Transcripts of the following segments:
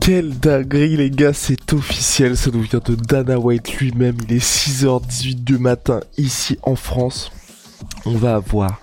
Quelle dinguerie les gars, c'est officiel, ça nous vient de Dana White lui-même, il est 6h18 du matin ici en France. On va avoir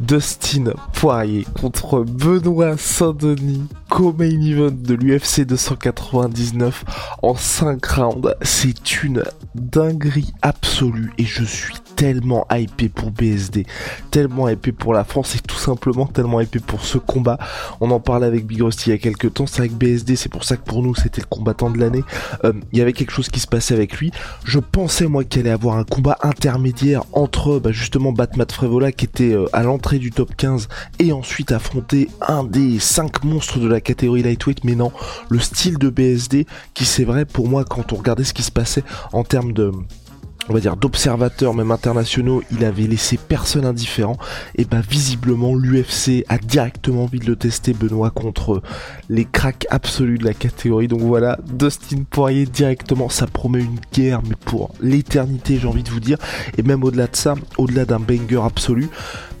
Dustin Poirier contre Benoît Saint-Denis, co-main event de l'UFC 299 en 5 rounds. C'est une dinguerie absolue et je suis tellement hypé pour BSD, tellement hypé pour la France et tout simplement tellement hypé pour ce combat. On en parlait avec Big Rusty il y a quelques temps, c'est avec BSD, c'est pour ça que pour nous c'était le combattant de l'année. Euh, il y avait quelque chose qui se passait avec lui. Je pensais moi qu'il allait avoir un combat intermédiaire entre bah, justement Batman Frevola qui était euh, à l'entrée du top 15 et ensuite affronter un des 5 monstres de la catégorie lightweight, mais non, le style de BSD qui c'est vrai pour moi quand on regardait ce qui se passait en termes de on va dire d'observateurs même internationaux, il avait laissé personne indifférent et bah visiblement l'UFC a directement envie de le tester Benoît contre les cracks absolus de la catégorie. Donc voilà, Dustin Poirier directement, ça promet une guerre mais pour l'éternité, j'ai envie de vous dire et même au-delà de ça, au-delà d'un banger absolu,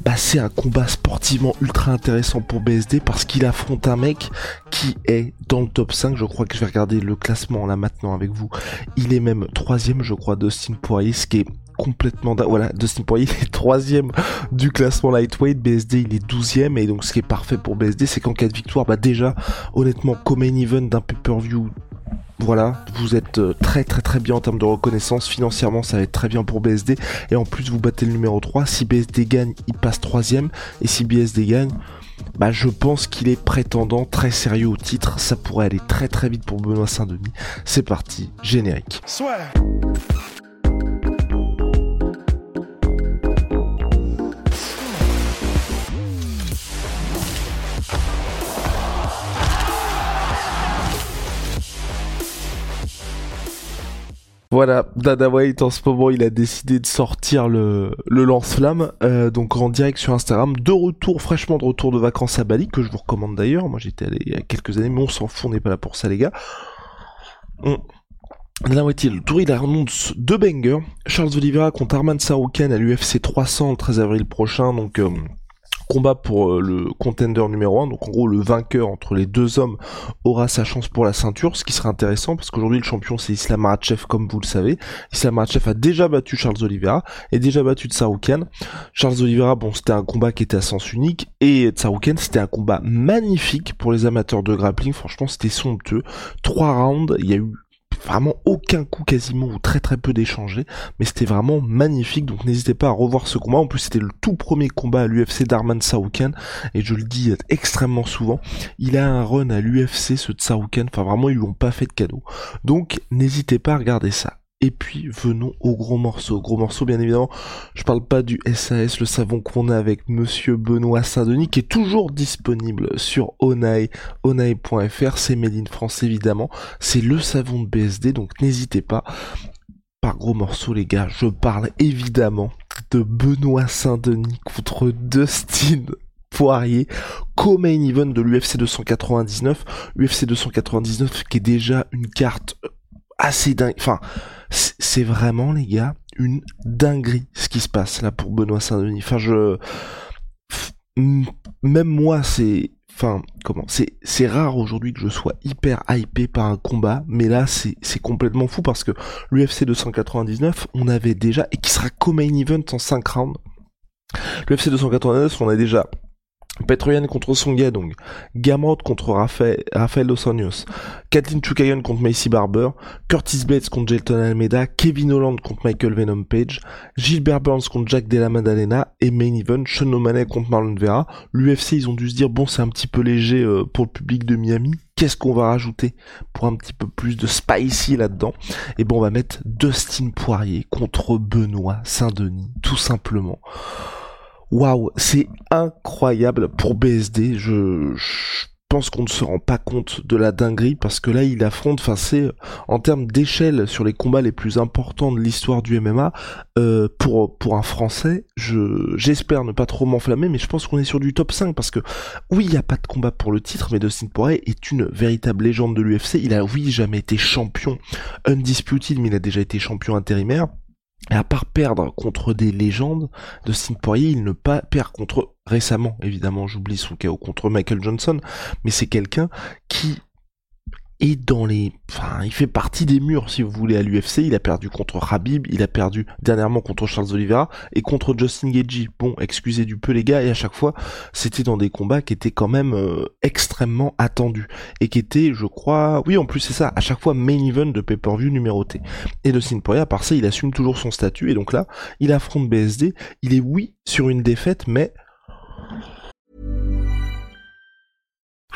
bah c'est un combat sportivement ultra intéressant pour BSD parce qu'il affronte un mec qui est dans le top 5, je crois que je vais regarder le classement là maintenant avec vous. Il est même troisième, je crois, Dustin Poirier, ce qui est complètement voilà Dustin Poirier est troisième du classement lightweight BSD il est douzième et donc ce qui est parfait pour BSD c'est qu'en cas de victoire bah déjà honnêtement comme main event d'un pay-per-view voilà, vous êtes euh, très très très bien en termes de reconnaissance. Financièrement, ça va être très bien pour BSD. Et en plus, vous battez le numéro 3. Si BSD gagne, il passe troisième. Et si BSD gagne, bah je pense qu'il est prétendant très sérieux au titre. Ça pourrait aller très très vite pour Benoît Saint-Denis. C'est parti, générique. Voilà, Dada White en ce moment il a décidé de sortir le, le lance-flamme, euh, donc en direct sur Instagram, de retour, fraîchement de retour de vacances à Bali, que je vous recommande d'ailleurs, moi j'étais allé il y a quelques années, mais on s'en fout, on n'est pas là pour ça les gars. On... Dana White, le tour il annonce deux bangers, Charles Oliveira contre Arman Saroukan à l'UFC 300 le 13 avril prochain, donc... Euh, combat pour euh, le contender numéro 1, donc en gros le vainqueur entre les deux hommes aura sa chance pour la ceinture, ce qui serait intéressant parce qu'aujourd'hui le champion c'est Islam Makhachev comme vous le savez. Islam Makhachev a déjà battu Charles Oliveira et déjà battu Tsaroukan. Charles Oliveira, bon c'était un combat qui était à sens unique et Tsaroukan c'était un combat magnifique pour les amateurs de grappling, franchement c'était somptueux. Trois rounds, il y a eu vraiment aucun coup quasiment ou très très peu d'échangés, mais c'était vraiment magnifique, donc n'hésitez pas à revoir ce combat, en plus c'était le tout premier combat à l'UFC d'Arman Saoukan, et je le dis extrêmement souvent, il a un run à l'UFC ce Saoukan, enfin vraiment ils lui ont pas fait de cadeau, donc n'hésitez pas à regarder ça. Et puis venons au gros morceau. Gros morceau, bien évidemment, je parle pas du SAS, le savon qu'on a avec Monsieur Benoît Saint-Denis, qui est toujours disponible sur Onai, onai.fr, c'est Made in France évidemment, c'est le savon de BSD, donc n'hésitez pas. Par gros morceau les gars, je parle évidemment de Benoît Saint-Denis contre Dustin Poirier, co-main de l'UFC 299, UFC 299 qui est déjà une carte assez dingue, enfin c'est vraiment les gars une dinguerie ce qui se passe là pour Benoît Saint-Denis. Enfin je même moi c'est enfin comment c'est c'est rare aujourd'hui que je sois hyper hypé par un combat mais là c'est c'est complètement fou parce que l'UFC 299 on avait déjà et qui sera comme main event en 5 rounds l'UFC 299 on a déjà Petroyan contre Songa donc. Gamrot contre Rafael, Rafael Kathleen Chukayan contre Macy Barber, Curtis Blades contre Jelton Almeida, Kevin Holland contre Michael Venom Page, Gilbert Burns contre Jack Della Maddalena. Et main event Sean O'Malley contre Marlon Vera. L'UFC ils ont dû se dire bon c'est un petit peu léger euh, pour le public de Miami, qu'est-ce qu'on va rajouter pour un petit peu plus de spicy là-dedans? Et bon on va mettre Dustin Poirier contre Benoît Saint-Denis tout simplement. Waouh, c'est incroyable pour BSD. Je, pense qu'on ne se rend pas compte de la dinguerie parce que là il affronte, enfin c'est en termes d'échelle sur les combats les plus importants de l'histoire du MMA euh, pour pour un Français, je j'espère ne pas trop m'enflammer, mais je pense qu'on est sur du top 5 parce que oui il n'y a pas de combat pour le titre, mais Dustin Poirier est une véritable légende de l'UFC. Il a oui jamais été champion undisputed, mais il a déjà été champion intérimaire. Et à part perdre contre des légendes, Dustin Poirier, il ne pas perd contre récemment, évidemment, j'oublie son chaos contre Michael Johnson, mais c'est quelqu'un qui et dans les, enfin, il fait partie des murs, si vous voulez, à l'UFC. Il a perdu contre Habib, il a perdu dernièrement contre Charles Oliveira et contre Justin Gagey. Bon, excusez du peu les gars, et à chaque fois, c'était dans des combats qui étaient quand même euh, extrêmement attendus et qui étaient, je crois, oui, en plus c'est ça, à chaque fois main event de pay-per-view numéroté. Et Dustin Poirier, à part ça, il assume toujours son statut et donc là, il affronte BSD. Il est oui sur une défaite, mais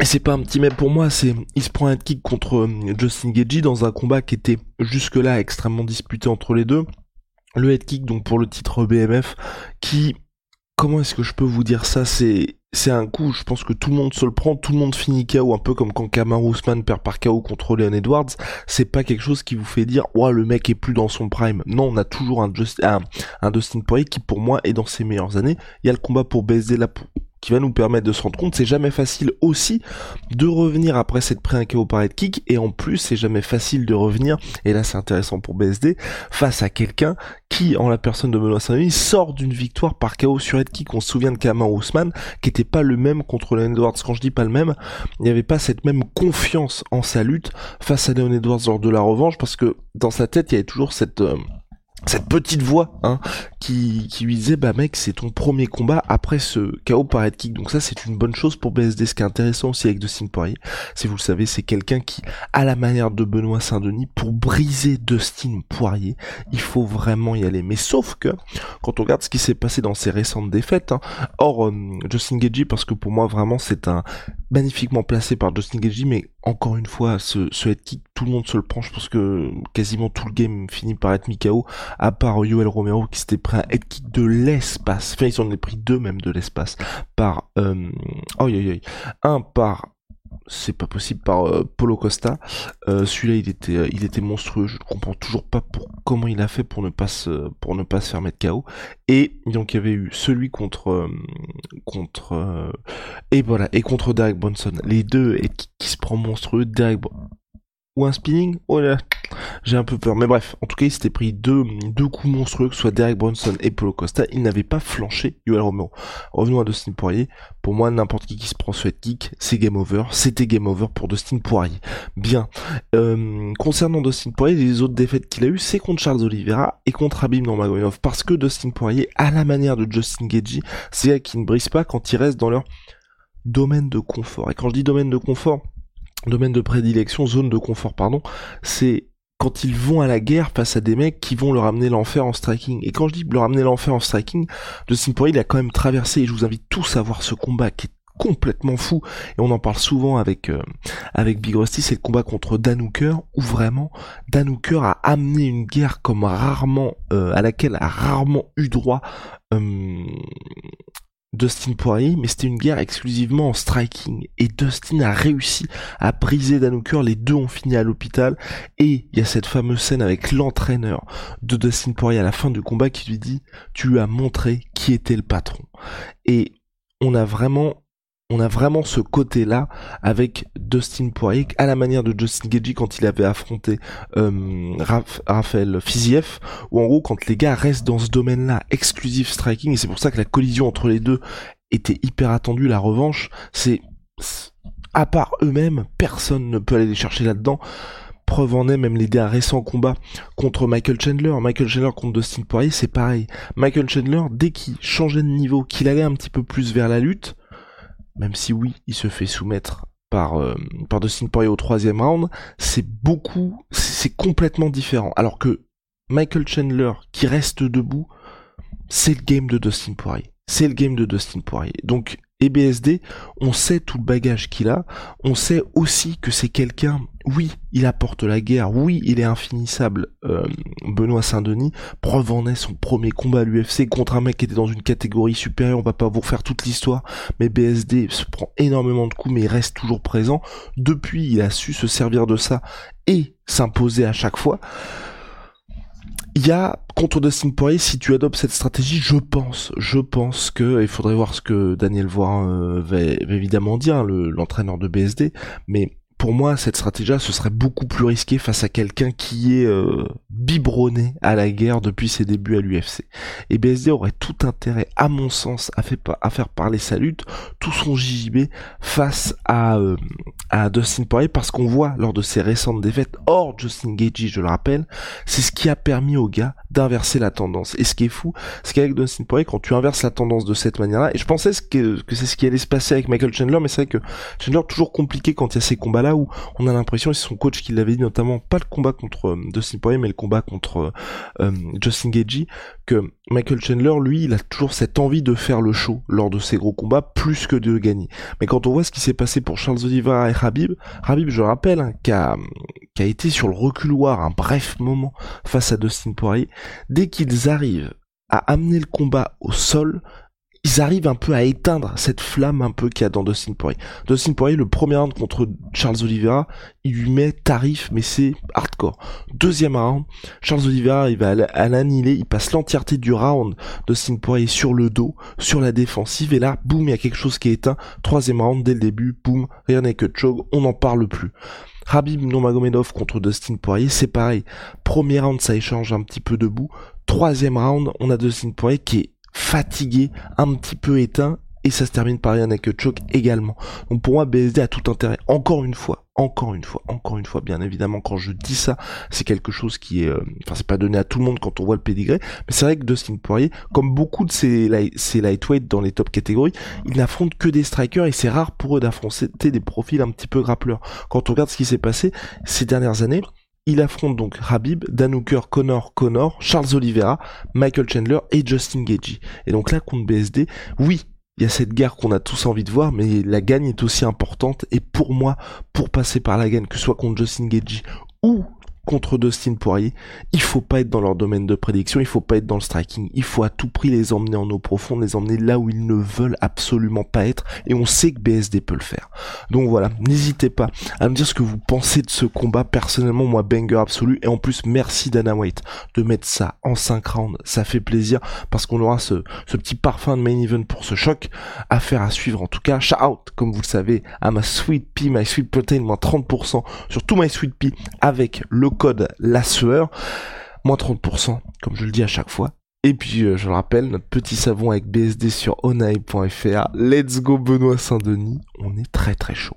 Et c'est pas un petit mais pour moi, c'est il se prend un kick contre euh, Justin Gagey dans un combat qui était jusque-là extrêmement disputé entre les deux. Le head kick donc pour le titre BMF qui comment est-ce que je peux vous dire ça? C'est c'est un coup, je pense que tout le monde se le prend, tout le monde finit KO, un peu comme quand Kamar Ousmane perd par KO contre Leon Edwards. C'est pas quelque chose qui vous fait dire, ouais, le mec est plus dans son prime. Non, on a toujours un, Just, un, un Dustin qui, pour moi, est dans ses meilleures années. Il y a le combat pour baiser la, qui va nous permettre de se rendre compte, c'est jamais facile aussi de revenir après cette pré KO par head kick, et en plus c'est jamais facile de revenir, et là c'est intéressant pour BSD, face à quelqu'un qui, en la personne de Benoît saint sort d'une victoire par KO sur head kick. On se souvient de Kaman Ousmane, qui était pas le même contre Leon Edwards. Quand je dis pas le même, il n'y avait pas cette même confiance en sa lutte face à Leon Edwards lors de la revanche, parce que dans sa tête il y avait toujours cette... Euh, cette petite voix hein, qui, qui lui disait bah mec c'est ton premier combat après ce KO par head kick. Donc ça c'est une bonne chose pour BSD ce qui est intéressant aussi avec Dustin Poirier si vous le savez c'est quelqu'un qui à la manière de Benoît Saint-Denis pour briser Dustin Poirier il faut vraiment y aller. Mais sauf que quand on regarde ce qui s'est passé dans ses récentes défaites hein, or euh, Justin Gagey parce que pour moi vraiment c'est un magnifiquement placé par Justin Gagey mais encore une fois ce, ce head kick tout le monde se le prend je pense que quasiment tout le game finit par être mis KO à part Yoel Romero qui s'était pris un head kick de l'espace, enfin ils en ont pris deux même de l'espace, par, euh, oh, un par c'est pas possible par euh, Polo Costa. Euh, celui-là, il était, euh, il était monstrueux. Je ne comprends toujours pas comment il a fait pour ne pas se, pour ne pas se faire mettre KO. Et donc il y avait eu celui contre, contre, et voilà, et contre Derek Bronson. Les deux et qui, qui se prend monstrueux. Derek ou un spinning. Oh là, j'ai un peu peur. Mais bref, en tout cas, il s'était pris deux, coups monstrueux, que ce soit Derek Bronson et Polo Costa. Il n'avait pas flanché Yoel Romero. Revenons à Dustin Poirier. Pour moi, n'importe qui qui se prend ce head kick, c'est game over. C'était game over pour Dustin Poirier. Bien. Euh, concernant Dustin Poirier, les autres défaites qu'il a eues, c'est contre Charles Oliveira et contre Abim Nurmagomedov. Parce que Dustin Poirier, à la manière de Justin Gagey, c'est qui ne brise pas quand ils restent dans leur domaine de confort. Et quand je dis domaine de confort, domaine de prédilection, zone de confort, pardon, c'est quand ils vont à la guerre face à des mecs qui vont leur amener l'enfer en striking. Et quand je dis leur amener l'enfer en striking, Justin Poirier, il a quand même traversé, et je vous invite tous à voir ce combat qui est complètement fou, et on en parle souvent avec euh, avec Big Rusty, c'est le combat contre Dan Hooker, où vraiment Dan a amené une guerre comme rarement, euh, à laquelle a rarement eu droit euh, Dustin Poirier, mais c'était une guerre exclusivement en striking. Et Dustin a réussi à briser Danuker, les deux ont fini à l'hôpital. Et il y a cette fameuse scène avec l'entraîneur de Dustin Poirier à la fin du combat qui lui dit, tu lui as montré qui était le patron. Et on a vraiment on a vraiment ce côté-là avec Dustin Poirier, à la manière de Justin Gagey quand il avait affronté euh, Raphaël Fiziev, où en gros quand les gars restent dans ce domaine-là, exclusif striking, et c'est pour ça que la collision entre les deux était hyper attendue, la revanche, c'est à part eux-mêmes, personne ne peut aller les chercher là-dedans preuve en est même les derniers récents combats contre Michael Chandler. Michael Chandler contre Dustin Poirier, c'est pareil. Michael Chandler, dès qu'il changeait de niveau, qu'il allait un petit peu plus vers la lutte, même si oui, il se fait soumettre par, euh, par Dustin Poirier au troisième round, c'est beaucoup, c'est complètement différent. Alors que Michael Chandler, qui reste debout, c'est le game de Dustin Poirier. C'est le game de Dustin Poirier. Donc et BSD, on sait tout le bagage qu'il a, on sait aussi que c'est quelqu'un, oui, il apporte la guerre, oui, il est infinissable, euh, Benoît Saint-Denis, preuve en est son premier combat à l'UFC contre un mec qui était dans une catégorie supérieure, on va pas vous refaire toute l'histoire, mais BSD se prend énormément de coups, mais il reste toujours présent, depuis il a su se servir de ça et s'imposer à chaque fois. Il y a contre Dustin Poirier, si tu adoptes cette stratégie, je pense, je pense que il faudrait voir ce que Daniel Voirin euh, va, évidemment dire, l'entraîneur de BSD, mais pour moi, cette stratégie ce serait beaucoup plus risqué face à quelqu'un qui est euh, biberonné à la guerre depuis ses débuts à l'UFC. Et BSD aurait tout intérêt, à mon sens, à, à faire parler sa lutte, tout son JJB face à, euh, à Dustin Poirier, parce qu'on voit lors de ses récentes défaites, hors Justin Gagey, je le rappelle, c'est ce qui a permis au gars d'inverser la tendance. Et ce qui est fou, c'est qu'avec Dustin Poirier, quand tu inverses la tendance de cette manière-là, et je pensais que, que c'est ce qui allait se passer avec Michael Chandler, mais c'est vrai que Chandler toujours compliqué quand il y a ces combats-là où on a l'impression, c'est son coach qui l'avait dit notamment, pas le combat contre euh, Dustin Poirier, mais le combat contre euh, euh, Justin Gagey, que Michael Chandler, lui, il a toujours cette envie de faire le show lors de ses gros combats, plus que de gagner. Mais quand on voit ce qui s'est passé pour Charles Oliveira et Habib, Habib, je rappelle, hein, qui a été sur le reculoir un bref moment face à Dustin Poirier, dès qu'ils arrivent à amener le combat au sol, ils arrivent un peu à éteindre cette flamme un peu qu'il y a dans Dustin Poirier. Dustin Poirier, le premier round contre Charles Oliveira, il lui met tarif, mais c'est hardcore. Deuxième round, Charles Oliveira, il va l'annihiler, il passe l'entièreté du round Dustin Poirier sur le dos, sur la défensive, et là, boum, il y a quelque chose qui est éteint. Troisième round, dès le début, boum, rien n'est que choke, on n'en parle plus. Habib Nurmagomedov contre Dustin Poirier, c'est pareil. Premier round, ça échange un petit peu debout. Troisième round, on a Dustin Poirier qui est fatigué, un petit peu éteint, et ça se termine par Yannick Choke également. Donc pour moi, BSD a tout intérêt. Encore une fois, encore une fois, encore une fois, bien évidemment, quand je dis ça, c'est quelque chose qui est, euh, enfin, c'est pas donné à tout le monde quand on voit le pédigré, mais c'est vrai que Dustin Poirier, comme beaucoup de ces, ces lightweight dans les top catégories, il n'affronte que des strikers et c'est rare pour eux d'affronter des profils un petit peu grappleurs. Quand on regarde ce qui s'est passé ces dernières années, il affronte donc Habib, Dan Connor, Connor, Charles Oliveira, Michael Chandler et Justin Gagey. Et donc là, contre BSD, oui, il y a cette guerre qu'on a tous envie de voir, mais la gagne est aussi importante. Et pour moi, pour passer par la gagne, que ce soit contre Justin Gagey ou contre Dustin Poirier, il faut pas être dans leur domaine de prédiction, il faut pas être dans le striking, il faut à tout prix les emmener en eau profonde, les emmener là où ils ne veulent absolument pas être, et on sait que BSD peut le faire. Donc voilà, n'hésitez pas à me dire ce que vous pensez de ce combat, personnellement moi banger absolu, et en plus merci Dana White de mettre ça en 5 rounds, ça fait plaisir, parce qu'on aura ce, petit parfum de main event pour ce choc, à faire à suivre en tout cas, shout out, comme vous le savez, à ma Sweet Pea, my Sweet Protein, moins 30% sur tout my Sweet Pea, avec le code la sueur, moins 30%, comme je le dis à chaque fois. Et puis, euh, je le rappelle, notre petit savon avec BSD sur onai.fr. Let's go Benoît Saint-Denis. On est très très chaud.